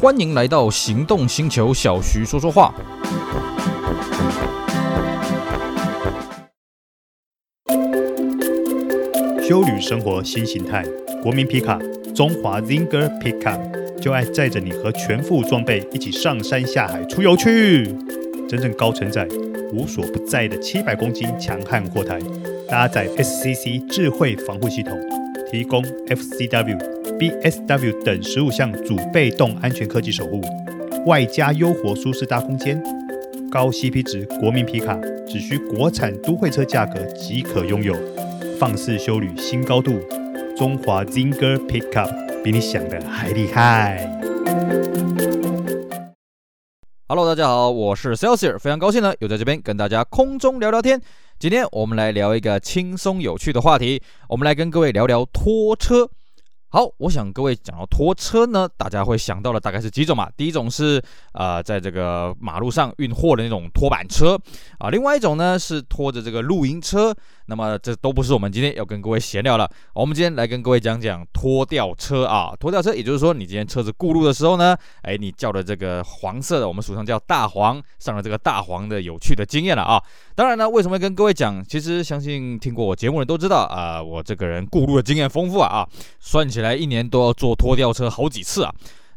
欢迎来到行动星球，小徐说说话。修旅生活新形态，国民皮卡中华 Zinger Pickup 就爱载着你和全副装备一起上山下海出游去，真正高承载、无所不在的七百公斤强悍货台，搭载 SCC 智慧防护系统，提供 FCW、BSW 等十五项主被动安全科技守护，外加优活舒适大空间，高 CP 值国民皮卡只需国产都会车价格即可拥有。放肆修旅新高度，中华 Zinger Pickup 比你想的还厉害。Hello，大家好，我是 Celsius，非常高兴呢，又在这边跟大家空中聊聊天。今天我们来聊一个轻松有趣的话题，我们来跟各位聊聊拖车。好，我想各位讲到拖车呢，大家会想到的大概是几种嘛？第一种是呃，在这个马路上运货的那种拖板车啊，另外一种呢是拖着这个露营车。那么这都不是我们今天要跟各位闲聊了，我们今天来跟各位讲讲拖吊车啊，拖吊车，也就是说你今天车子过路的时候呢，哎，你叫的这个黄色的，我们俗称叫大黄，上了这个大黄的有趣的经验了啊。当然呢，为什么跟各位讲？其实相信听过我节目的人都知道啊、我这个人过路的经验丰富啊啊，算起来一年都要坐拖吊车好几次啊。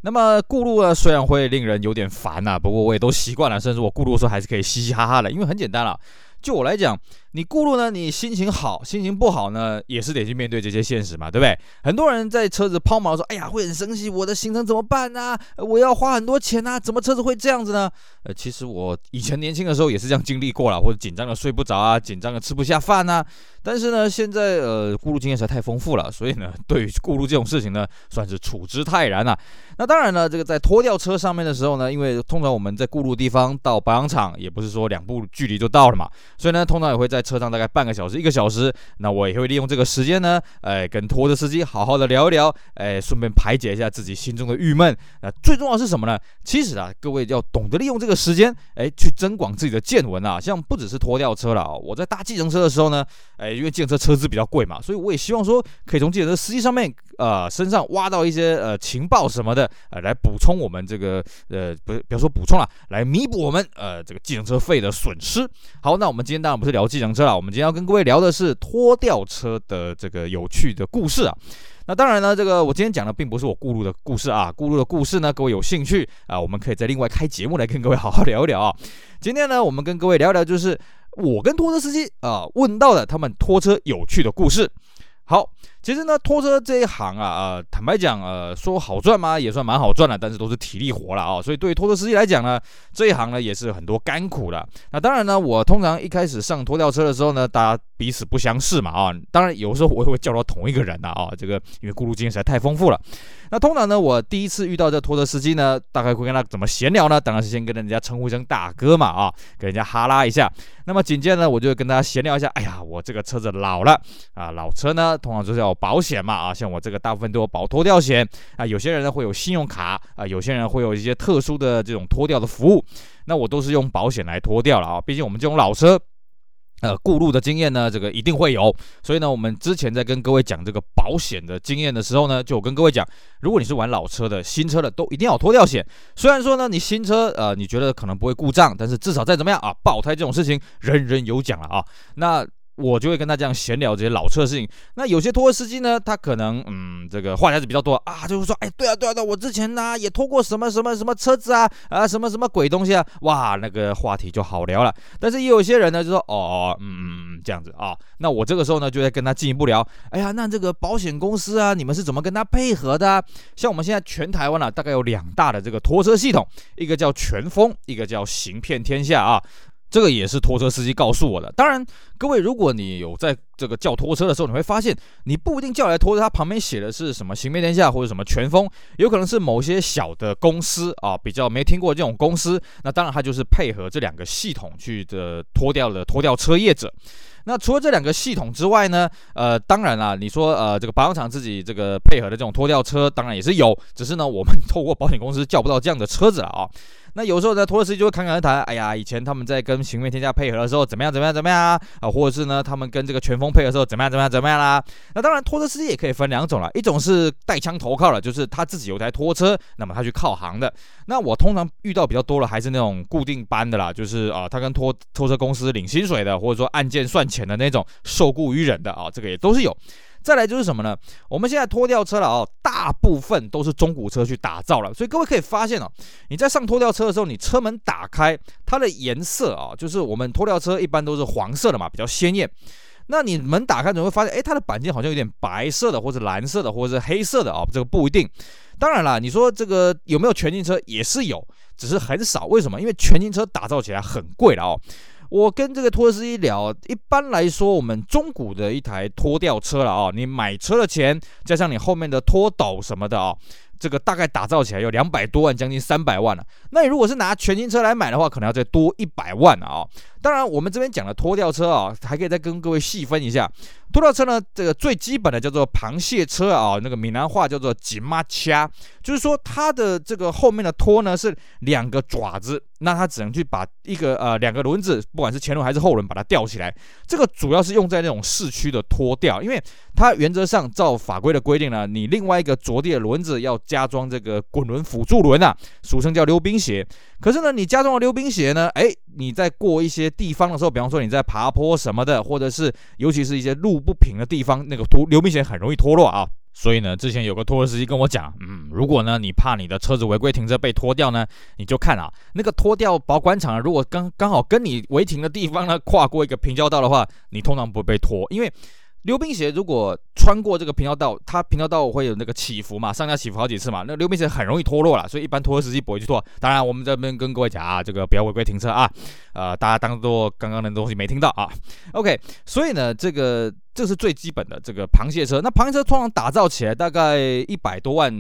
那么过路呢，虽然会令人有点烦呐、啊，不过我也都习惯了，甚至我过路的时候还是可以嘻嘻哈哈的，因为很简单了。就我来讲，你顾路呢，你心情好，心情不好呢，也是得去面对这些现实嘛，对不对？很多人在车子抛锚的时候，哎呀，会很生气，我的行程怎么办呢？我要花很多钱啊，怎么车子会这样子呢？呃，其实我以前年轻的时候也是这样经历过了，或者紧张的睡不着啊，紧张的吃不下饭啊。但是呢，现在呃，过路经验实在太丰富了，所以呢，对于过路这种事情呢，算是处之泰然了。那当然了，这个在拖吊车上面的时候呢，因为通常我们在过路地方到保养厂，也不是说两步距离就到了嘛。所以呢，通常也会在车上大概半个小时、一个小时。那我也会利用这个时间呢，哎，跟拖车司机好好的聊一聊，哎，顺便排解一下自己心中的郁闷。那最重要是什么呢？其实啊，各位要懂得利用这个时间，哎，去增广自己的见闻啊。像不只是拖吊车了，我在搭计程车的时候呢，哎，因为计程车车资比较贵嘛，所以我也希望说可以从计程车司机上面。呃，身上挖到一些呃情报什么的，呃，来补充我们这个呃，不，不要说补充了，来弥补我们呃这个计程车费的损失。好，那我们今天当然不是聊计程车了，我们今天要跟各位聊的是拖吊车的这个有趣的故事啊。那当然呢，这个我今天讲的并不是我顾路的故事啊，顾路的故事呢，各位有兴趣啊，我们可以再另外开节目来跟各位好好聊一聊啊。今天呢，我们跟各位聊一聊，就是我跟拖车司机啊问到了他们拖车有趣的故事。好。其实呢，拖车这一行啊，呃，坦白讲，呃，说好赚吗？也算蛮好赚的，但是都是体力活了啊、所以对于拖车司机来讲呢，这一行呢也是很多甘苦的。那当然呢，我通常一开始上拖吊车的时候呢，大家彼此不相识嘛啊，当然有时候我也会叫到同一个人的啊，这个因为顾路经验实在太丰富了。那通常呢，我第一次遇到这拖车司机呢，大概会跟他怎么闲聊呢？当然是先跟人家称呼一声大哥嘛啊，跟人家哈拉一下。那么紧接着呢，我就跟他闲聊一下，哎呀，我这个车子老了啊，老车呢通常就是要保险嘛啊，像我这个大部分都有保脱掉险啊，有些人呢会有信用卡啊，有些人会有一些特殊的这种脱掉的服务，那我都是用保险来脱掉了啊，毕竟我们这种老车，呃，顾路的经验呢，这个一定会有，所以呢，我们之前在跟各位讲这个保险的经验的时候呢，就跟各位讲，如果你是玩老车的、新车的，都一定要脱掉险。虽然说呢，你新车呃，你觉得可能不会故障，但是至少再怎么样啊，爆胎这种事情，人人有奖了啊，那。我就会跟他这样闲聊这些老车的事情。那有些拖车司机呢，他可能嗯，这个话还是比较多啊，就是说，哎，对啊，对啊，对，我之前呢、也拖过什么什么什么车子啊，啊，什么什么鬼东西啊，哇，那个话题就好聊了。但是也有些人呢，就说，哦，嗯，这样子啊。那我这个时候呢，就会跟他进一步聊。哎呀，那这个保险公司啊，你们是怎么跟他配合的、像我们现在全台湾啊，大概有两大的这个拖车系统，一个叫全丰，一个叫行遍天下啊。这个也是拖车司机告诉我的。当然，各位，如果你有在这个叫拖车的时候，你会发现，你不一定叫来拖车，它旁边写的是什么行遍天下或者什么全峰，有可能是某些小的公司啊，比较没听过这种公司。那当然，它就是配合这两个系统去的拖掉的拖吊车业者。那除了这两个系统之外呢，呃，当然啦，你说呃，这个保养厂自己这个配合的这种拖吊车，当然也是有，只是呢，我们透过保险公司叫不到这样的车子了啊。那有时候呢，拖车司机就会侃侃而谈，哎呀，以前他们在跟行运天下配合的时候怎么样怎么样怎么样啊，啊，或者是呢，他们跟这个全峰配合的时候怎么样怎么样怎么样啦。那当然，拖车司机也可以分两种了，一种是带枪投靠了，就是他自己有台拖车，那么他去靠行的。那我通常遇到比较多的还是那种固定班的啦，就是啊，他跟拖拖车公司领薪水的，或者说按件算钱的那种受雇于人的啊，这个也都是有。再来就是什么呢？我们现在拖吊车了哦，大部分都是中古车去打造了，所以各位可以发现哦，你在上拖吊车的时候，你车门打开，它的颜色啊，就是我们拖吊车一般都是黄色的嘛，比较鲜艳。那你门打开，你会发现，哎，它的板件好像有点白色的，或者蓝色的，或者是黑色的啊，这个不一定。当然了，你说这个有没有全金车也是有，只是很少。为什么？因为全金车打造起来很贵了哦。我跟这个托斯一聊，一般来说，我们中古的一台拖吊车了啊，你买车的钱加上你后面的拖斗什么的啊，这个大概打造起来有两百多万，将近三百万了。那你如果是拿全新车来买的话，可能要再多一百万啊。当然，我们这边讲的拖吊车啊，还可以再跟各位细分一下。拖吊车呢，这个最基本的叫做螃蟹车啊，那个闽南话叫做吉马掐，就是说它的这个后面的拖呢是两个爪子，那它只能去把一个呃两个轮子，不管是前轮还是后轮，把它吊起来。这个主要是用在那种市区的拖吊，因为它原则上照法规的规定呢，你另外一个着地的轮子要加装这个滚轮辅助轮啊，俗称叫溜冰鞋。可是呢，你加装了溜冰鞋呢，哎，你在过一些地方的时候，比方说你在爬坡什么的，或者是尤其是一些路不平的地方，那个拖溜冰鞋很容易脱落啊。所以呢，之前有个拖车司机跟我讲，嗯，如果呢你怕你的车子违规停车被拖掉呢，你就看啊，那个拖掉保管厂如果刚刚好跟你违停的地方呢跨过一个平交道的话，你通常不会被拖，因为。溜冰鞋如果穿过这个平交道，它平交道会有那个起伏嘛，上下起伏好几次嘛，那溜冰鞋很容易脱落了，所以一般拖车司机不会去脱。当然，我们这边跟各位讲啊，这个不要违规停车啊，呃，大家当做刚刚的东西没听到啊。OK，所以呢，这个。这是最基本的这个螃蟹车，那螃蟹车通常打造起来大概一百多万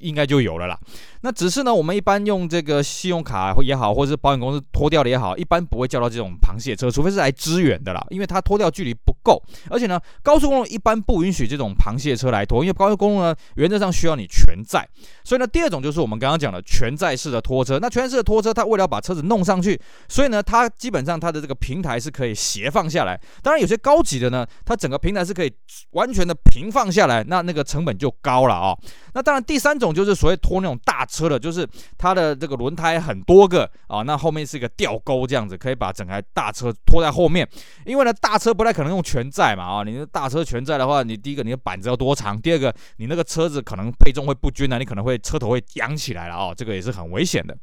应该就有了啦。那只是呢，我们一般用这个信用卡也好，或者是保险公司拖掉的也好，一般不会叫到这种螃蟹车，除非是来支援的啦，因为它拖掉距离不够，而且呢，高速公路一般不允许这种螃蟹车来拖，因为高速公路呢原则上需要你全载。所以呢，第二种就是我们刚刚讲的全载式的拖车。那全载式的拖车，它为了把车子弄上去，所以呢，它基本上它的这个平台是可以斜放下来。当然，有些高级的呢，它整个平台是可以完全的平放下来，那那个成本就高了啊、那当然，第三种就是所谓拖那种大车的，就是它的这个轮胎很多个啊，那后面是一个吊钩这样子，可以把整台大车拖在后面。因为呢，大车不太可能用全载嘛啊，你的大车全载的话，你第一个你的板子要多长，第二个你那个车子可能配重会不均啊，你可能会车头会扬起来了啊、这个也是很危险的。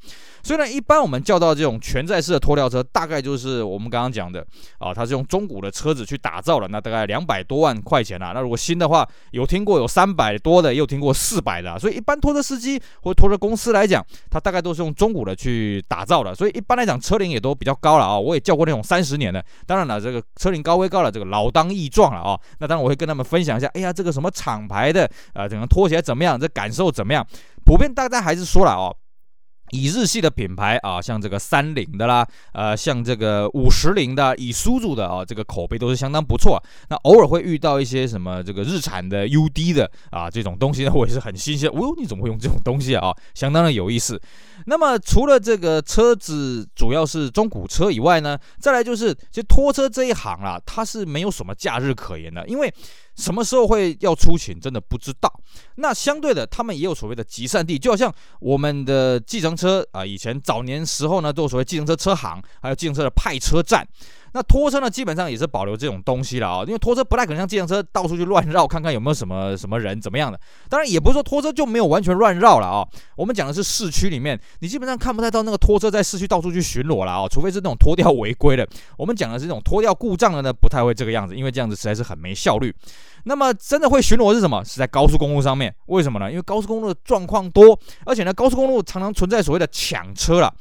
所以呢，一般我们叫到这种全载式的拖吊车，大概就是我们刚刚讲的啊，它是用中古的车子去打造的，那大概两两百多万块钱啊。那如果新的话，有听过有三百多的，也有听过四百的。所以一般拖车司机或拖车公司来讲，它大概都是用中古的去打造的。所以一般来讲，车龄也都比较高了啊。我也叫过那种三十年的。当然了，这个车龄高归高了，这个老当益壮了啊。那当然我会跟他们分享一下，哎呀，这个什么厂牌的啊，整个拖起来怎么样？这感受怎么样？普遍大家还是说了哦。以日系的品牌啊，像这个三菱的啦，呃，像这个五十铃的，以苏组的啊，这个口碑都是相当不错。那偶尔会遇到一些什么这个日产的 UD 的啊，这种东西呢，我也是很新鲜。哦，你怎么会用这种东西啊？相当的有意思。那么除了这个车子主要是中古车以外呢，再来就是其实拖车这一行啊，它是没有什么假日可言的，因为。什么时候会要出勤，真的不知道。那相对的，他们也有所谓的集散地，就好像我们的计程车啊，以前早年时候呢，都有所谓计程车车行，还有计程车的派车站。那拖车呢，基本上也是保留这种东西了啊、因为拖车不太可能像计程车到处去乱绕，看看有没有什么什么人怎么样的。当然，也不是说拖车就没有完全乱绕了啊、我们讲的是市区里面，你基本上看不太到那个拖车在市区到处去巡逻了啊、除非是那种拖吊违规的。我们讲的是这种拖吊故障的呢，不太会这个样子，因为这样子实在是很没效率。那么真的会巡逻是什么？是在高速公路上面。为什么呢？因为高速公路的状况多，而且呢，高速公路常常存在所谓的抢车了。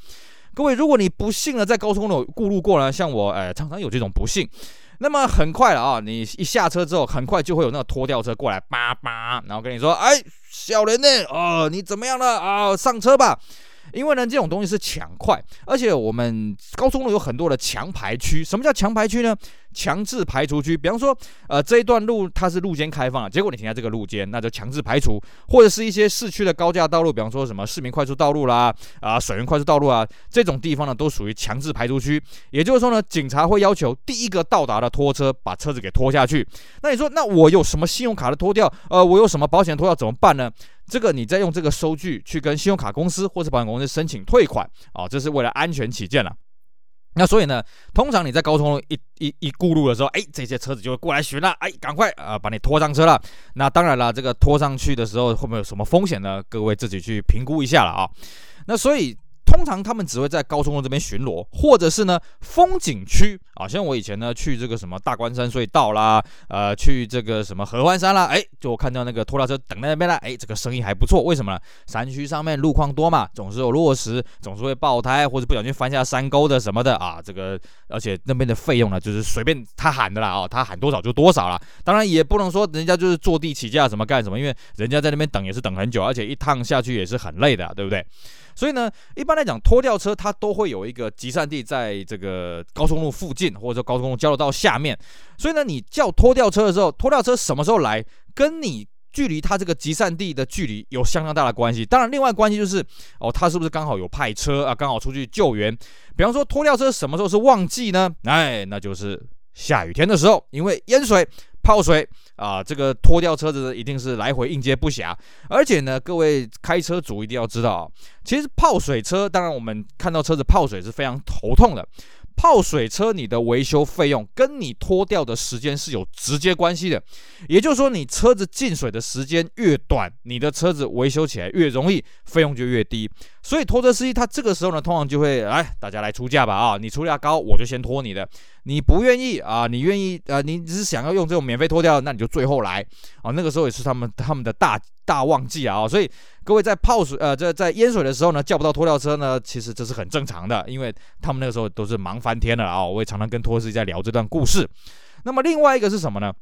各位，如果你不幸呢在高速公路过路过呢，像我，哎，常常有这种不幸。那么很快了啊，你一下车之后，很快就会有那个拖吊车过来，叭叭，然后跟你说，哎，小人呢？哦，你怎么样了啊？上车吧。因为呢，这种东西是抢快，而且我们高速公路有很多的强排区。什么叫强排区呢？强制排除区，比方说，呃，这一段路它是路肩开放，结果你停在这个路肩，那就强制排除，或者是一些市区的高架道路，比方说什么市民快速道路啦，啊，水源快速道路啊，这种地方呢，都属于强制排除区。也就是说呢，警察会要求第一个到达的拖车把车子给拖下去。那你说，那我有什么信用卡的拖掉？呃，我有什么保险的拖掉怎么办呢？这个你再用这个收据去跟信用卡公司或者保险公司申请退款啊，这是为了安全起见了。那所以呢，通常你在高速一一一过路的时候，哎，这些车子就会过来寻了，哎，赶快啊、把你拖上车了。那当然了，这个拖上去的时候会不会有什么风险呢？各位自己去评估一下了啊。那所以。通常他们只会在高速公路这边巡逻，或者是呢风景区啊，像我以前呢去这个什么大关山隧道啦，呃，去这个什么合欢山啦，哎，就看到那个拖拉车等在那边了，哎，这个生意还不错。为什么呢？山区上面路况多嘛，总是有落石，总是会爆胎或者不小心翻下山沟的什么的啊。这个而且那边的费用呢，就是随便他喊的啦啊，他喊多少就多少了。当然也不能说人家就是坐地起价什么干什么，因为人家在那边等也是等很久，而且一趟下去也是很累的，对不对？所以呢，一般来讲，拖吊车它都会有一个集散地在这个高速公路附近，或者说高速公路交流道下面。所以呢，你叫拖吊车的时候，拖吊车什么时候来，跟你距离它这个集散地的距离有相当大的关系。当然，另外关系就是哦，它是不是刚好有派车啊，刚好出去救援。比方说，拖吊车什么时候是旺季呢？哎，那就是下雨天的时候，因为淹水。泡水啊，这个拖掉车子一定是来回应接不暇，而且呢，各位开车族一定要知道啊，其实泡水车，当然我们看到车子泡水是非常头痛的。泡水车，你的维修费用跟你拖掉的时间是有直接关系的，也就是说，你车子进水的时间越短，你的车子维修起来越容易，费用就越低。所以拖车司机他这个时候呢，通常就会来，大家来出价吧啊，你出价高，我就先拖你的。你不愿意啊，你愿意啊，你只是想要用这种免费拖吊，那你就最后来啊。那个时候也是他们他们的大大旺季啊，所以。各位在泡水呃，在在淹水的时候呢，叫不到拖吊车呢，其实这是很正常的，因为他们那个时候都是忙翻天了啊、我也常常跟托斯在聊这段故事。那么另外一个是什么呢？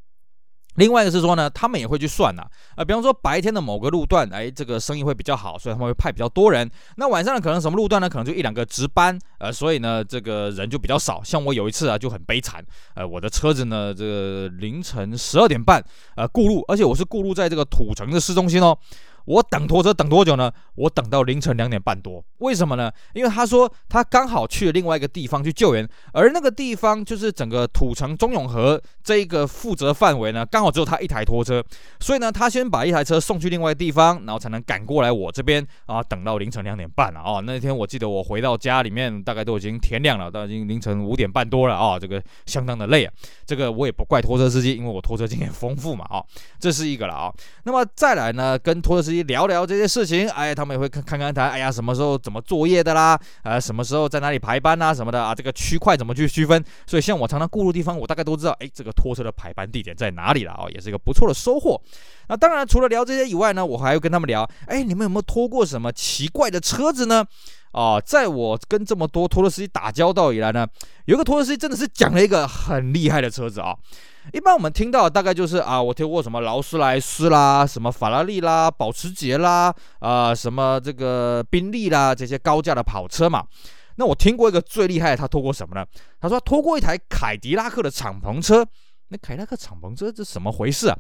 另外一个是说呢，他们也会去算呐，呃，比方说白天的某个路段，哎，这个生意会比较好，所以他们会派比较多人。那晚上呢，可能什么路段呢？可能就一两个值班，呃，所以呢，这个人就比较少。像我有一次啊，就很悲惨，呃，我的车子呢，这个凌晨十二点半，呃，过路，而且我是过路在这个土城的市中心哦。我等拖车等多久呢？我等到凌晨两点半多。为什么呢？因为他说他刚好去了另外一个地方去救援，而那个地方就是整个土城中永和这一个负责范围呢，刚好只有他一台拖车，所以呢，他先把一台车送去另外一个地方，然后才能赶过来我这边啊，等到凌晨两点半了哦。那天我记得我回到家里面，大概都已经天亮了，都已经凌晨五点半多了啊，这个相当的累啊。这个我也不怪拖车司机，因为我拖车经验丰富嘛啊，这是一个了啊。那么再来呢，跟拖车司机聊聊这些事情，哎，他们也会看看看台，哎呀，什么时候怎么作业的啦，呃，什么时候在哪里排班啊，什么的啊，这个区块怎么去区分？所以像我常常过路地方，我大概都知道，哎，这个拖车的排班地点在哪里了啊，也是一个不错的收获。那当然，除了聊这些以外呢，我还会跟他们聊，哎，你们有没有拖过什么奇怪的车子呢？啊，在我跟这么多拖车司机打交道以来呢，有一个拖车司机真的是讲了一个很厉害的车子啊。一般我们听到大概就是啊，我听过什么劳斯莱斯啦，什么法拉利啦，保时捷啦，啊，什么这个宾利啦，这些高价的跑车嘛。那我听过一个最厉害的，他拖过什么呢？他说拖过一台凯迪拉克的敞篷车。那凯迪拉克敞篷车这怎么回事啊？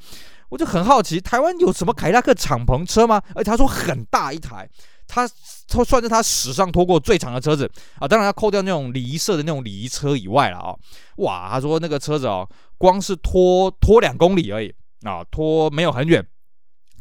我就很好奇，台湾有什么凯迪拉克敞篷车吗？而且他说很大一台。他他算是他史上拖过最长的车子啊，当然要扣掉那种礼仪社的那种礼仪车以外了啊。哇，他说那个车子哦，光是拖拖两公里而已啊，拖没有很远。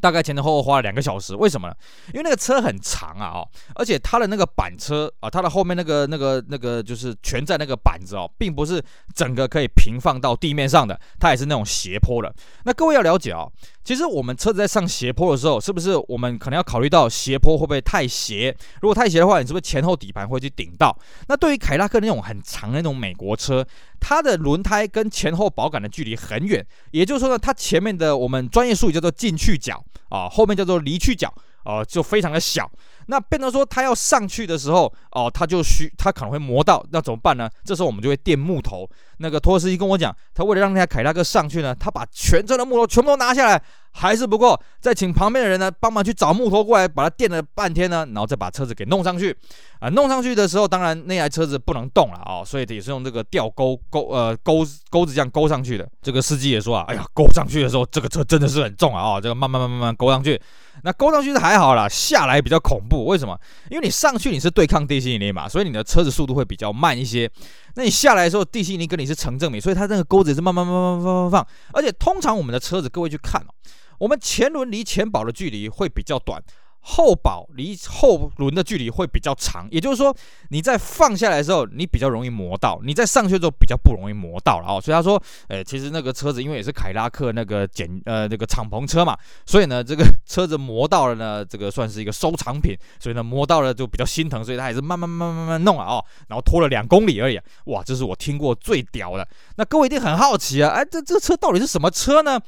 大概前前后后花了两个小时，为什么呢？因为那个车很长啊，哦，而且它的那个板车啊，它的后面那个那个那个就是全在那个板子哦，并不是整个可以平放到地面上的，它也是那种斜坡的。那各位要了解哦，其实我们车子在上斜坡的时候，是不是我们可能要考虑到斜坡会不会太斜？如果太斜的话，你是不是前后底盘会去顶到？那对于凯拉克那种很长的那种美国车，它的轮胎跟前后保杆的距离很远，也就是说呢，它前面的我们专业术语叫做进去角。啊，后面叫做离去角，啊，就非常的小。那变成说他要上去的时候，哦，他就需他可能会磨到，那怎么办呢？这时候我们就会垫木头。那个拖车司机跟我讲，他为了让那台凯拉克上去呢，他把全车的木头全部都拿下来，还是不够，再请旁边的人呢帮忙去找木头过来，把它垫了半天呢，然后再把车子给弄上去。啊，弄上去的时候，当然那台车子不能动了啊、哦，所以也是用这个吊钩钩呃钩钩子这样勾上去的。这个司机也说啊，哎呀，勾上去的时候，这个车真的是很重啊啊、这个慢慢慢慢慢勾上去。那勾上去是还好啦，下来比较恐怖。为什么？因为你上去你是对抗地心引力嘛，所以你的车子速度会比较慢一些。那你下来的时候，地心引力跟你是成正比，所以它那个钩子是慢慢慢慢慢慢放。而且通常我们的车子，各位去看哦，我们前轮离前保的距离会比较短。后保离后轮的距离会比较长，也就是说，你在放下来的时候，你比较容易磨到；你在上去的时候，比较不容易磨到了哦。所以他说，诶，其实那个车子因为也是凯拉克那个简呃那个敞篷车嘛，所以呢，这个车子磨到了呢，这个算是一个收藏品，所以呢，磨到了就比较心疼，所以他还是慢慢慢慢慢慢弄啊哦，然后拖了两公里而已。哇，这是我听过最屌的。那各位一定很好奇啊，哎，这这车到底是什么车呢？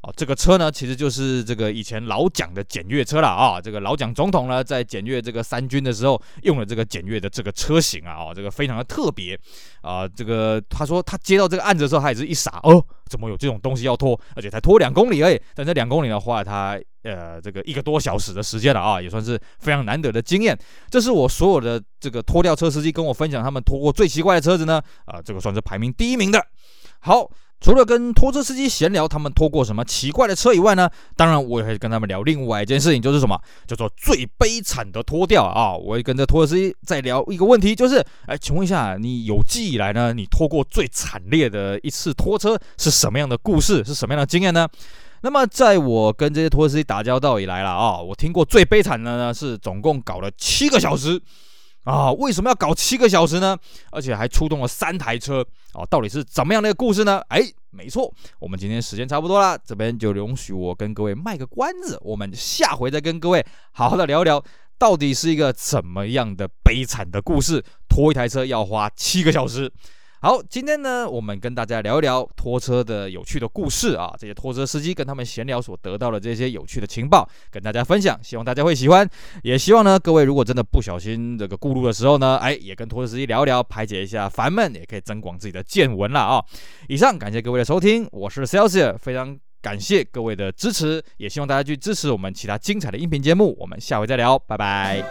哦，这个车呢，其实就是这个以前老蒋的检阅车了啊。这个老蒋总统呢，在检阅这个三军的时候，用了这个检阅的这个车型啊，哦，这个非常的特别啊。这个他说他接到这个案子的时候，他也是一傻哦，怎么有这种东西要拖，而且才拖两公里而已。但这两公里呢，花了他呃这个一个多小时的时间了啊，也算是非常难得的经验。这是我所有的这个拖吊车司机跟我分享他们拖过最奇怪的车子呢，啊，这个算是排名第一名的。好。除了跟拖车司机闲聊他们拖过什么奇怪的车以外呢，当然我也会跟他们聊另外一件事情，就是什么叫做最悲惨的拖吊啊！我会跟这拖车司机再聊一个问题，就是，哎，请问一下，你有记忆以来呢，你拖过最惨烈的一次拖车是什么样的故事，是什么样的经验呢？那么在我跟这些拖车司机打交道以来了啊，我听过最悲惨的呢是总共搞了七个小时。啊，为什么要搞七个小时呢？而且还出动了三台车啊，到底是怎么样的一个故事呢？哎，没错，我们今天时间差不多了，这边就容许我跟各位卖个关子，我们下回再跟各位好好的聊一聊，到底是一个怎么样的悲惨的故事，拖一台车要花七个小时。好，今天呢，我们跟大家聊一聊拖车的有趣的故事啊，这些拖车司机跟他们闲聊所得到的这些有趣的情报，跟大家分享，希望大家会喜欢，也希望呢，各位如果真的不小心这个过路的时候呢，哎，也跟拖车司机聊一聊，排解一下烦闷，也可以增广自己的见闻了啊。以上感谢各位的收听，我是 Celsius，非常感谢各位的支持，也希望大家去支持我们其他精彩的音频节目，我们下回再聊，拜拜。